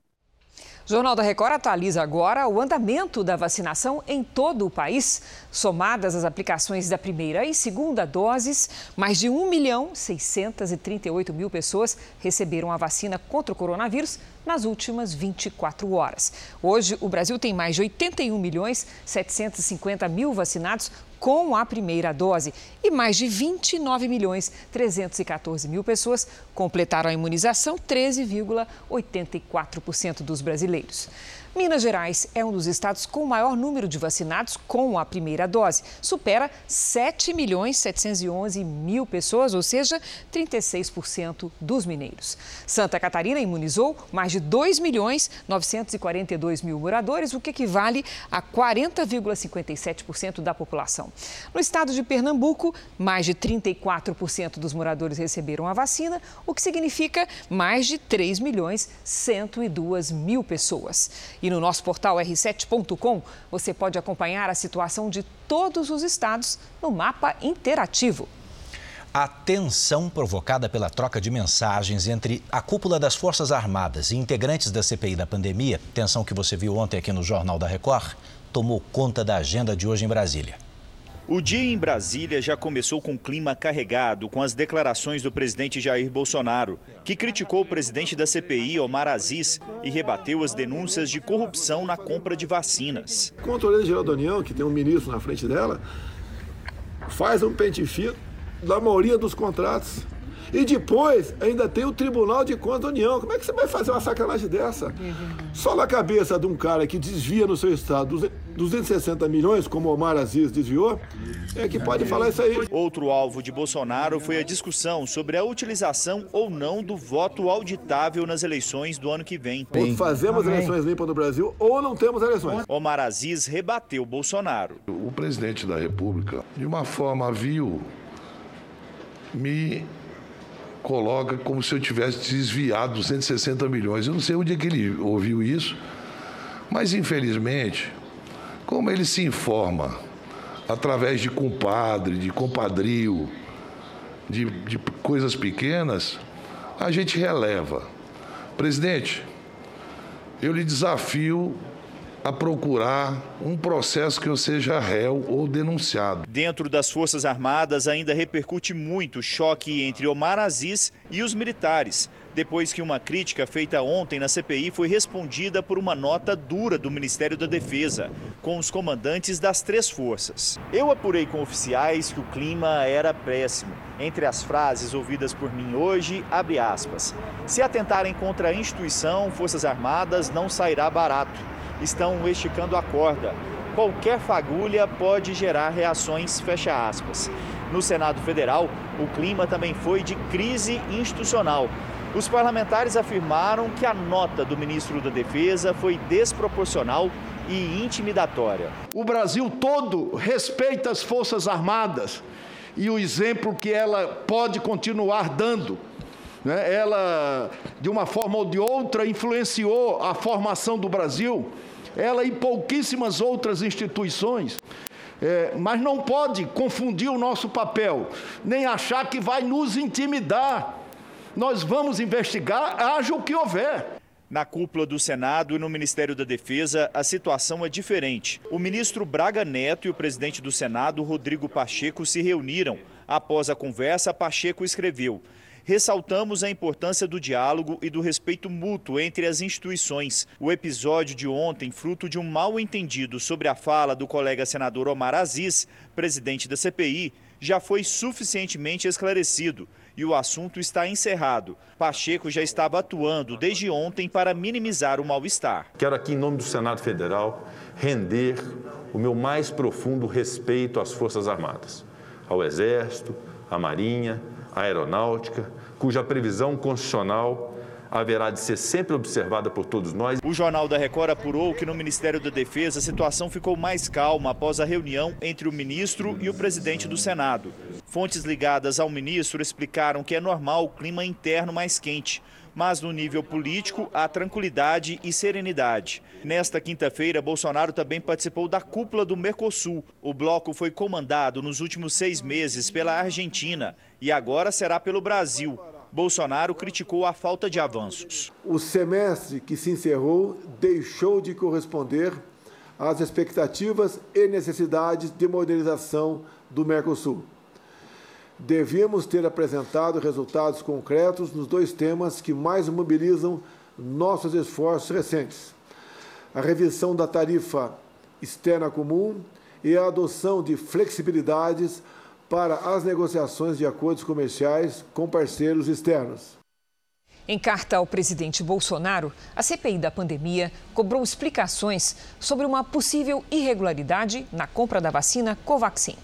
S3: Jornal da Record atualiza agora o andamento da vacinação em todo o país. Somadas as aplicações da primeira e segunda doses, mais de 1 milhão 638 mil pessoas receberam a vacina contra o coronavírus nas últimas 24 horas. Hoje, o Brasil tem mais de 81 milhões 750 mil vacinados com a primeira dose e mais de 29 milhões 314 mil pessoas completaram a imunização, 13,84% dos brasileiros. Minas Gerais é um dos estados com o maior número de vacinados com a primeira dose. Supera 7 milhões 711 mil pessoas, ou seja, 36% dos mineiros. Santa Catarina imunizou mais de 2 milhões 942 mil moradores, o que equivale a 40,57% da população. No estado de Pernambuco, mais de 34% dos moradores receberam a vacina, o que significa mais de 3 milhões 102 mil pessoas. E no nosso portal r7.com você pode acompanhar a situação de todos os estados no mapa interativo.
S2: A tensão provocada pela troca de mensagens entre a cúpula das Forças Armadas e integrantes da CPI da pandemia, tensão que você viu ontem aqui no Jornal da Record, tomou conta da agenda de hoje em Brasília.
S32: O dia em Brasília já começou com clima carregado com as declarações do presidente Jair Bolsonaro, que criticou o presidente da CPI, Omar Aziz, e rebateu as denúncias de corrupção na compra de vacinas.
S44: A Controladoria Geral da União, que tem um ministro na frente dela, faz um pente fino da maioria dos contratos. E depois ainda tem o Tribunal de Contas da União. Como é que você vai fazer uma sacanagem dessa? Só na cabeça de um cara que desvia no seu estado 260 milhões, como Omar Aziz desviou, é que pode falar isso aí.
S32: Outro alvo de Bolsonaro foi a discussão sobre a utilização ou não do voto auditável nas eleições do ano que vem.
S44: Ou fazemos eleições limpas no Brasil ou não temos eleições.
S32: Omar Aziz rebateu Bolsonaro.
S45: O presidente da República, de uma forma vil, me coloca como se eu tivesse desviado 260 milhões. Eu não sei onde é que ele ouviu isso, mas infelizmente, como ele se informa através de compadre, de compadrio, de, de coisas pequenas, a gente releva. Presidente, eu lhe desafio a procurar um processo que eu seja réu ou denunciado.
S32: Dentro das Forças Armadas ainda repercute muito o choque entre Omar Aziz e os militares, depois que uma crítica feita ontem na CPI foi respondida por uma nota dura do Ministério da Defesa, com os comandantes das três forças. Eu apurei com oficiais que o clima era péssimo. Entre as frases ouvidas por mim hoje, abre aspas. Se atentarem contra a instituição, Forças Armadas não sairá barato estão esticando a corda. Qualquer fagulha pode gerar reações, fecha aspas. No Senado Federal, o clima também foi de crise institucional. Os parlamentares afirmaram que a nota do ministro da Defesa foi desproporcional e intimidatória.
S46: O Brasil todo respeita as Forças Armadas e o exemplo que ela pode continuar dando. Né? Ela, de uma forma ou de outra, influenciou a formação do Brasil ela e pouquíssimas outras instituições. É, mas não pode confundir o nosso papel, nem achar que vai nos intimidar. Nós vamos investigar, haja o que houver.
S32: Na cúpula do Senado e no Ministério da Defesa, a situação é diferente. O ministro Braga Neto e o presidente do Senado, Rodrigo Pacheco, se reuniram. Após a conversa, Pacheco escreveu: ressaltamos a importância do diálogo e do respeito mútuo entre as instituições. O episódio de ontem, fruto de um mal entendido sobre a fala do colega senador Omar Aziz, presidente da CPI, já foi suficientemente esclarecido e o assunto está encerrado. Pacheco já estava atuando desde ontem para minimizar o mal-estar.
S47: Quero aqui, em nome do Senado Federal, render o meu mais profundo respeito às Forças Armadas, ao Exército, à Marinha, à Aeronáutica, cuja previsão constitucional haverá de ser sempre observada por todos nós.
S32: O Jornal da Record apurou que no Ministério da Defesa a situação ficou mais calma após a reunião entre o ministro e o presidente do Senado. Fontes ligadas ao ministro explicaram que é normal o clima interno mais quente, mas no nível político há tranquilidade e serenidade. Nesta quinta-feira, Bolsonaro também participou da cúpula do Mercosul. O bloco foi comandado nos últimos seis meses pela Argentina e agora será pelo Brasil. Bolsonaro criticou a falta de avanços.
S44: O semestre que se encerrou deixou de corresponder às expectativas e necessidades de modernização do Mercosul devíamos ter apresentado resultados concretos nos dois temas que mais mobilizam nossos esforços recentes: a revisão da tarifa externa comum e a adoção de flexibilidades para as negociações de acordos comerciais com parceiros externos.
S3: Em carta ao presidente Bolsonaro, a CPI da pandemia cobrou explicações sobre uma possível irregularidade na compra da vacina Covaxin.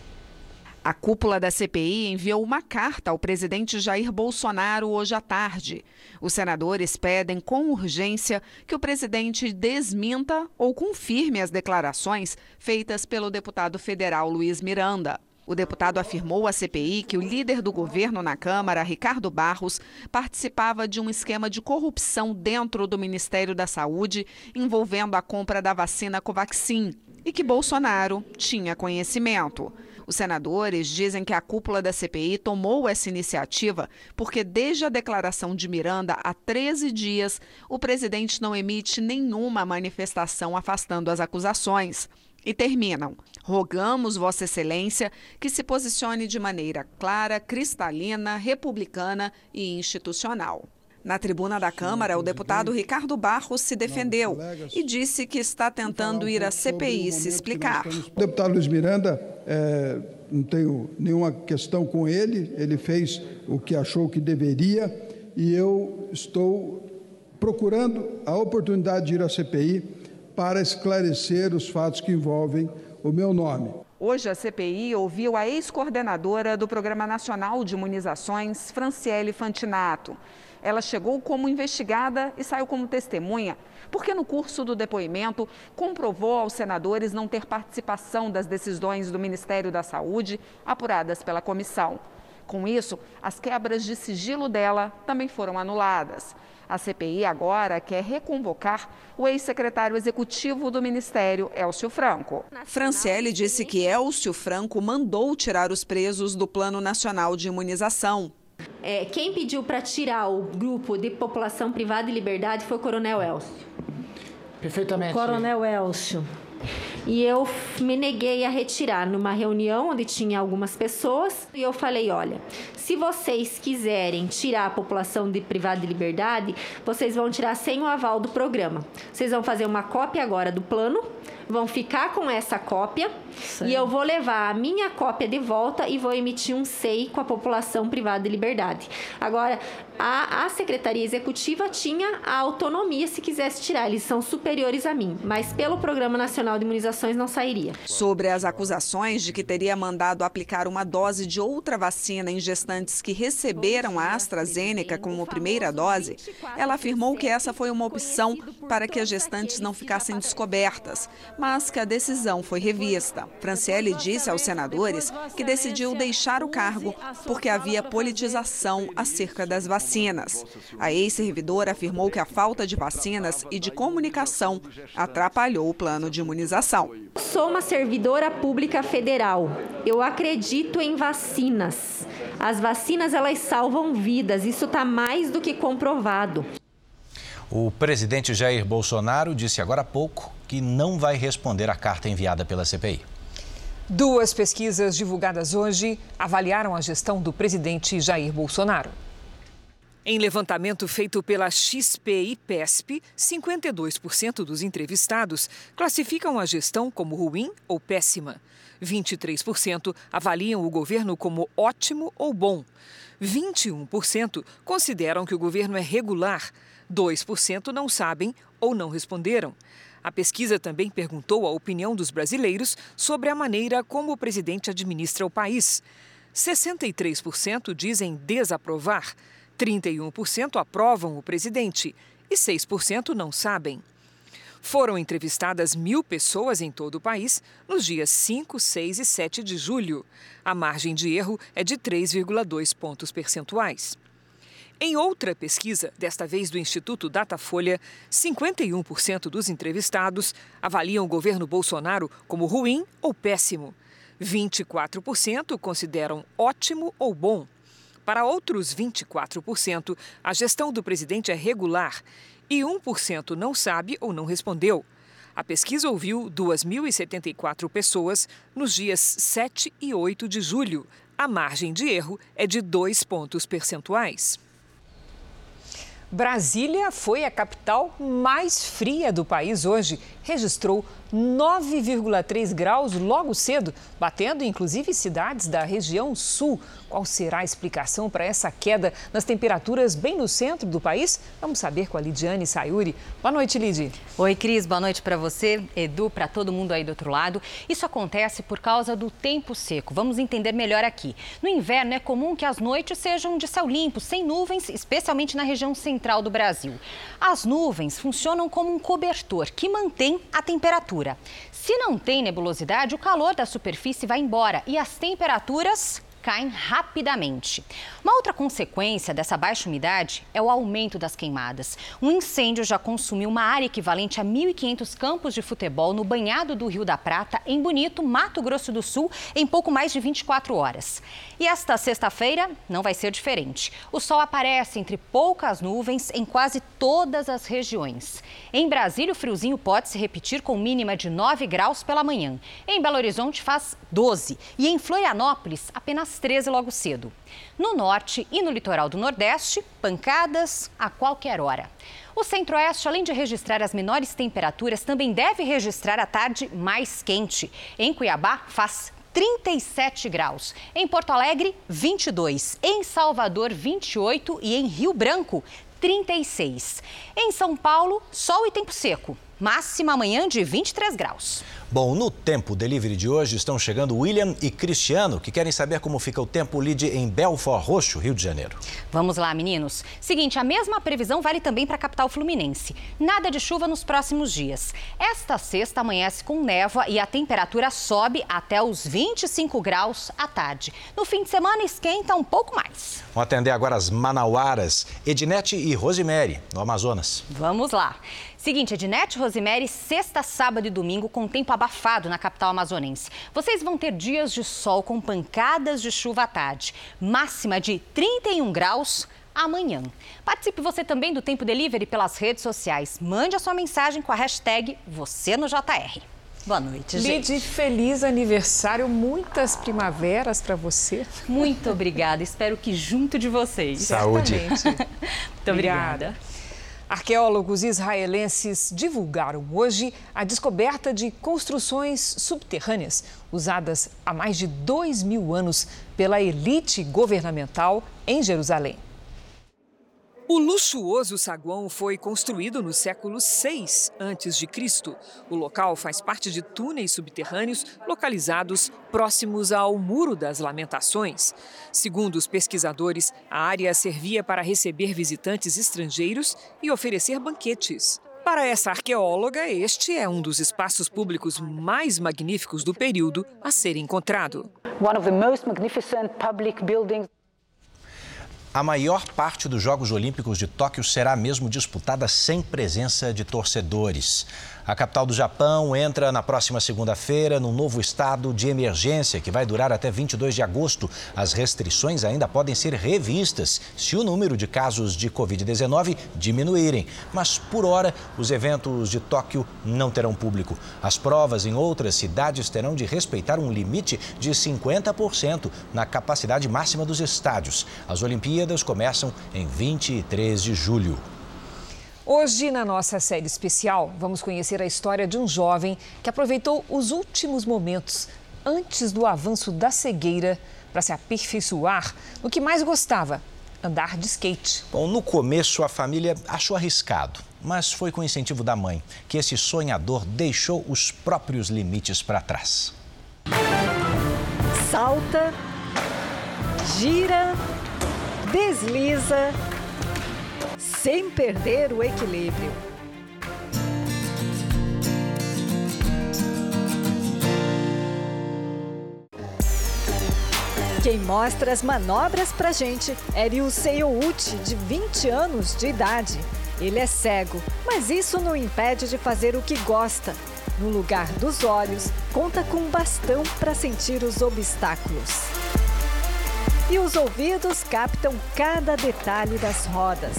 S48: A cúpula da CPI enviou uma carta ao presidente Jair Bolsonaro hoje à tarde. Os senadores pedem com urgência que o presidente desminta ou confirme as declarações feitas pelo deputado federal Luiz Miranda. O deputado afirmou à CPI que o líder do governo na Câmara, Ricardo Barros, participava de um esquema de corrupção dentro do Ministério da Saúde envolvendo a compra da vacina Covaxin e que Bolsonaro tinha conhecimento. Os senadores dizem que a cúpula da CPI tomou essa iniciativa porque, desde a declaração de Miranda há 13 dias, o presidente não emite nenhuma manifestação afastando as acusações. E terminam. Rogamos Vossa Excelência que se posicione de maneira clara, cristalina, republicana e institucional. Na tribuna da Câmara, o deputado Ricardo Barros se defendeu e disse que está tentando ir à CPI se explicar.
S49: O deputado Luiz Miranda, é, não tenho nenhuma questão com ele, ele fez o que achou que deveria e eu estou procurando a oportunidade de ir à CPI para esclarecer os fatos que envolvem o meu nome.
S48: Hoje a CPI ouviu a ex-coordenadora do Programa Nacional de Imunizações, Franciele Fantinato. Ela chegou como investigada e saiu como testemunha, porque no curso do depoimento comprovou aos senadores não ter participação das decisões do Ministério da Saúde apuradas pela comissão. Com isso, as quebras de sigilo dela também foram anuladas. A CPI agora quer reconvocar o ex-secretário executivo do Ministério, Elcio Franco.
S50: Franciele disse que Elcio Franco mandou tirar os presos do Plano Nacional de Imunização.
S51: É, quem pediu para tirar o grupo de população privada de liberdade foi o Coronel Elcio.
S52: Perfeitamente.
S51: Coronel Elcio. E eu me neguei a retirar numa reunião onde tinha algumas pessoas. E eu falei: olha, se vocês quiserem tirar a população de privada de liberdade, vocês vão tirar sem o aval do programa. Vocês vão fazer uma cópia agora do plano vão ficar com essa cópia Sim. e eu vou levar a minha cópia de volta e vou emitir um SEI com a população privada de liberdade. Agora, a, a Secretaria Executiva tinha a autonomia se quisesse tirar, eles são superiores a mim, mas pelo Programa Nacional de Imunizações não sairia.
S50: Sobre as acusações de que teria mandado aplicar uma dose de outra vacina em gestantes que receberam a AstraZeneca como primeira dose, ela afirmou que essa foi uma opção para que as gestantes não ficassem descobertas, mas que a decisão foi revista. Franciele disse aos senadores que decidiu deixar o cargo porque havia politização acerca das vacinas. A ex-servidora afirmou que a falta de vacinas e de comunicação atrapalhou o plano de imunização.
S51: Sou uma servidora pública federal. Eu acredito em vacinas. As vacinas elas salvam vidas. Isso está mais do que comprovado.
S2: O presidente Jair Bolsonaro disse agora há pouco que não vai responder à carta enviada pela CPI.
S3: Duas pesquisas divulgadas hoje avaliaram a gestão do presidente Jair Bolsonaro. Em levantamento feito pela XP e PESP, 52% dos entrevistados classificam a gestão como ruim ou péssima. 23% avaliam o governo como ótimo ou bom. 21% consideram que o governo é regular 2% não sabem ou não responderam. A pesquisa também perguntou a opinião dos brasileiros sobre a maneira como o presidente administra o país. 63% dizem desaprovar, 31% aprovam o presidente e 6% não sabem. Foram entrevistadas mil pessoas em todo o país nos dias 5, 6 e 7 de julho. A margem de erro é de 3,2 pontos percentuais. Em outra pesquisa, desta vez do Instituto Datafolha, 51% dos entrevistados avaliam o governo Bolsonaro como ruim ou péssimo. 24% consideram ótimo ou bom. Para outros 24%, a gestão do presidente é regular e 1% não sabe ou não respondeu. A pesquisa ouviu 2.074 pessoas nos dias 7 e 8 de julho. A margem de erro é de 2 pontos percentuais. Brasília foi a capital mais fria do país hoje. Registrou 9,3 graus logo cedo, batendo inclusive cidades da região sul. Qual será a explicação para essa queda nas temperaturas bem no centro do país? Vamos saber com a Lidiane Sayuri. Boa noite, Lidi.
S53: Oi, Cris. Boa noite para você, Edu, para todo mundo aí do outro lado. Isso acontece por causa do tempo seco. Vamos entender melhor aqui. No inverno é comum que as noites sejam de céu limpo, sem nuvens, especialmente na região central do Brasil. As nuvens funcionam como um cobertor que mantém a temperatura. Se não tem nebulosidade, o calor da superfície vai embora e as temperaturas caem rapidamente. Uma outra consequência dessa baixa umidade é o aumento das queimadas. Um incêndio já consumiu uma área equivalente a 1.500 campos de futebol no banhado do Rio da Prata, em Bonito, Mato Grosso do Sul, em pouco mais de 24 horas. E esta sexta-feira não vai ser diferente. O sol aparece entre poucas nuvens em quase todas as regiões. Em Brasília, o friozinho pode se repetir com mínima de 9 graus pela manhã. Em Belo Horizonte faz 12 e em Florianópolis apenas às 13 logo cedo. No norte e no litoral do Nordeste, pancadas a qualquer hora. O Centro-Oeste, além de registrar as menores temperaturas, também deve registrar a tarde mais quente. Em Cuiabá, faz 37 graus. Em Porto Alegre, 22. Em Salvador, 28. E em Rio Branco, 36. Em São Paulo, sol e tempo seco. Máxima amanhã de 23 graus.
S2: Bom, no Tempo Delivery de hoje estão chegando William e Cristiano, que querem saber como fica o tempo lide em Belfort Roxo, Rio de Janeiro.
S53: Vamos lá, meninos. Seguinte, a mesma previsão vale também para a capital fluminense. Nada de chuva nos próximos dias. Esta sexta amanhece com névoa e a temperatura sobe até os 25 graus à tarde. No fim de semana esquenta um pouco mais.
S2: Vamos atender agora as manauaras, Ednete e Rosemary, no Amazonas.
S53: Vamos lá. Seguinte, Ednete Rosemary, sexta, sábado e domingo com tempo abafado na capital amazonense. Vocês vão ter dias de sol com pancadas de chuva à tarde. Máxima de 31 graus amanhã. Participe você também do Tempo Delivery pelas redes sociais. Mande a sua mensagem com a hashtag você no JR. Boa noite, gente.
S3: Lid, feliz aniversário, muitas primaveras para você.
S53: Muito obrigada, espero que junto de vocês.
S2: Saúde.
S53: Muito obrigada.
S3: Arqueólogos israelenses divulgaram hoje a descoberta de construções subterrâneas usadas há mais de dois mil anos pela elite governamental em Jerusalém. O luxuoso saguão foi construído no século VI a.C. O local faz parte de túneis subterrâneos localizados próximos ao Muro das Lamentações. Segundo os pesquisadores, a área servia para receber visitantes estrangeiros e oferecer banquetes. Para essa arqueóloga, este é um dos espaços públicos mais magníficos do período a ser encontrado.
S54: One of the most magnificent public buildings
S2: a maior parte dos Jogos Olímpicos de Tóquio será mesmo disputada sem presença de torcedores. A capital do Japão entra na próxima segunda-feira num novo estado de emergência que vai durar até 22 de agosto. As restrições ainda podem ser revistas se o número de casos de Covid-19 diminuírem. Mas, por hora, os eventos de Tóquio não terão público. As provas em outras cidades terão de respeitar um limite de 50% na capacidade máxima dos estádios. As Olimpíadas começam em 23 de julho.
S3: Hoje, na nossa série especial, vamos conhecer a história de um jovem que aproveitou os últimos momentos antes do avanço da cegueira para se aperfeiçoar no que mais gostava, andar de skate.
S2: Bom, no começo a família achou arriscado, mas foi com o incentivo da mãe que esse sonhador deixou os próprios limites para trás.
S55: Salta, gira, desliza sem perder o equilíbrio. Quem mostra as manobras pra gente é Ryusei Ouchi, de 20 anos de idade. Ele é cego, mas isso não impede de fazer o que gosta. No lugar dos olhos, conta com um bastão para sentir os obstáculos. E os ouvidos captam cada detalhe das rodas.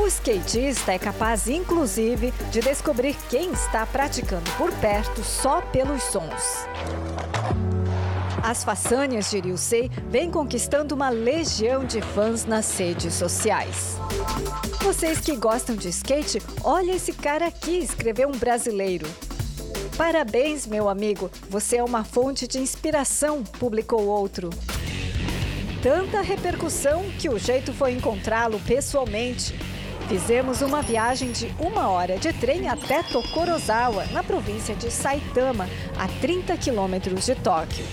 S55: O skatista é capaz, inclusive, de descobrir quem está praticando por perto só pelos sons. As façanhas de Ryusei vêm conquistando uma legião de fãs nas redes sociais. Vocês que gostam de skate, olha esse cara aqui, escreveu um brasileiro. Parabéns, meu amigo, você é uma fonte de inspiração, publicou outro. Tanta repercussão que o jeito foi encontrá-lo pessoalmente. Fizemos uma viagem de uma hora de trem até Tokorozawa, na província de Saitama, a 30 quilômetros de Tóquio.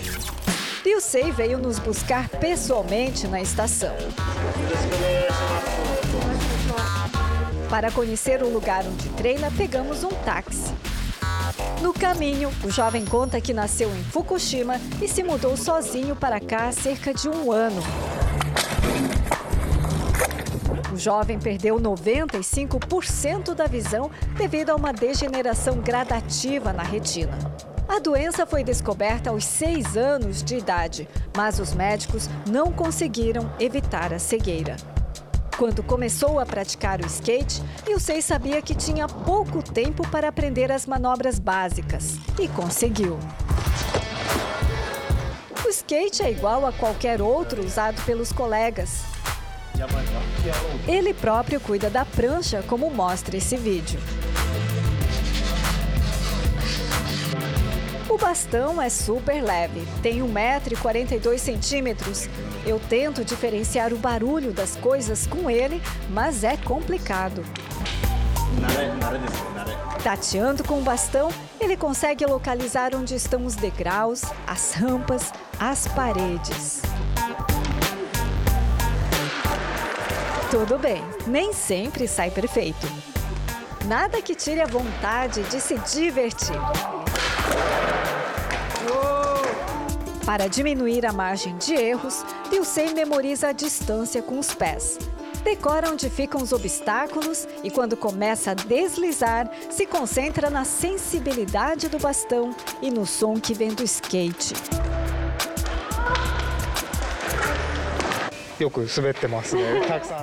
S55: Ryusei veio nos buscar pessoalmente na estação. Para conhecer o lugar onde treina, pegamos um táxi. No caminho, o jovem conta que nasceu em Fukushima e se mudou sozinho para cá há cerca de um ano. O jovem perdeu 95% da visão devido a uma degeneração gradativa na retina. A doença foi descoberta aos seis anos de idade, mas os médicos não conseguiram evitar a cegueira. Quando começou a praticar o skate, Yusei sabia que tinha pouco tempo para aprender as manobras básicas e conseguiu. O skate é igual a qualquer outro usado pelos colegas. Ele próprio cuida da prancha, como mostra esse vídeo. O bastão é super leve, tem 1,42m. Eu tento diferenciar o barulho das coisas com ele, mas é complicado. Tateando com o bastão, ele consegue localizar onde estão os degraus, as rampas, as paredes. Tudo bem, nem sempre sai perfeito. Nada que tire a vontade de se divertir. Para diminuir a margem de erros, Dilcei memoriza a distância com os pés. Decora onde ficam os obstáculos e, quando começa a deslizar, se concentra na sensibilidade do bastão e no som que vem do skate.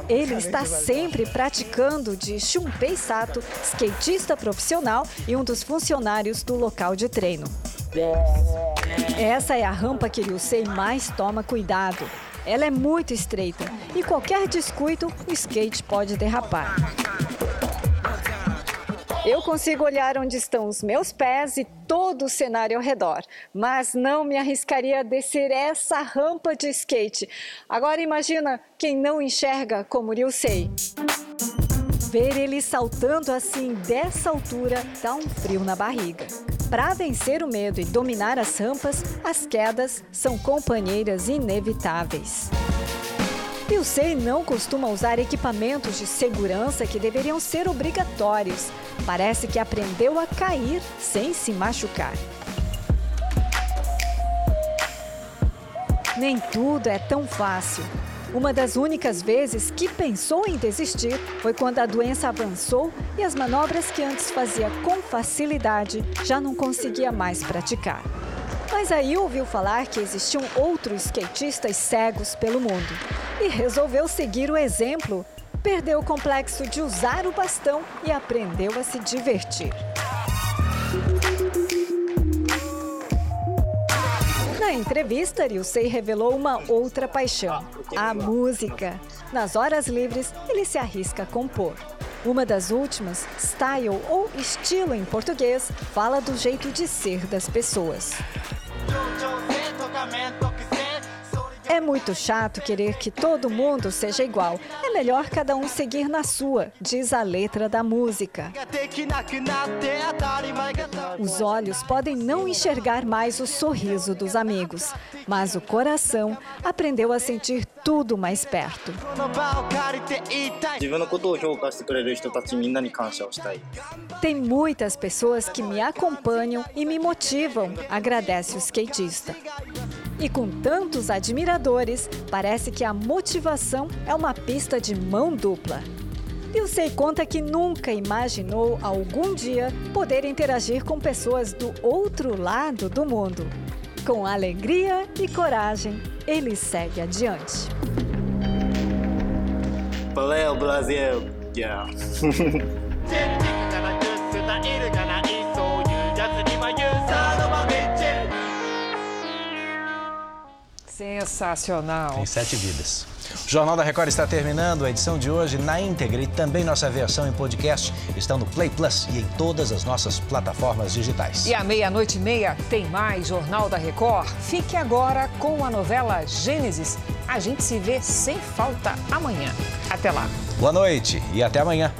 S55: Ele está sempre praticando de Shunpei Sato, skatista profissional e um dos funcionários do local de treino. Essa é a rampa que Liusei mais toma cuidado. Ela é muito estreita e qualquer descuido, o skate pode derrapar. Eu consigo olhar onde estão os meus pés e todo o cenário ao redor, mas não me arriscaria a descer essa rampa de skate. Agora imagina quem não enxerga como Ryusei. Ver ele saltando assim dessa altura dá um frio na barriga. Para vencer o medo e dominar as rampas, as quedas são companheiras inevitáveis. Pilsei não costuma usar equipamentos de segurança que deveriam ser obrigatórios. Parece que aprendeu a cair sem se machucar. Nem tudo é tão fácil. Uma das únicas vezes que pensou em desistir foi quando a doença avançou e as manobras que antes fazia com facilidade já não conseguia mais praticar. Mas aí ouviu falar que existiam outros skatistas cegos pelo mundo e resolveu seguir o exemplo. Perdeu o complexo de usar o bastão e aprendeu a se divertir. Na entrevista, Ryusei revelou uma outra paixão, a música. Nas horas livres, ele se arrisca a compor. Uma das últimas, Style ou Estilo em português, fala do jeito de ser das pessoas. É muito chato querer que todo mundo seja igual. É melhor cada um seguir na sua, diz a letra da música. Os olhos podem não enxergar mais o sorriso dos amigos, mas o coração aprendeu a sentir tudo mais perto. Tem muitas pessoas que me acompanham e me motivam, agradece o skatista. E com tantos admiradores, parece que a motivação é uma pista de mão dupla. Ilsei conta que nunca imaginou algum dia poder interagir com pessoas do outro lado do mundo. Com alegria e coragem, ele segue adiante.
S56: Valeu, Brasil! Yeah.
S3: Sensacional.
S2: Tem sete vidas. O Jornal da Record está terminando. A edição de hoje na íntegra e também nossa versão em podcast estão no Play Plus e em todas as nossas plataformas digitais.
S3: E à meia-noite e meia tem mais Jornal da Record. Fique agora com a novela Gênesis. A gente se vê sem falta amanhã. Até lá.
S2: Boa noite e até amanhã.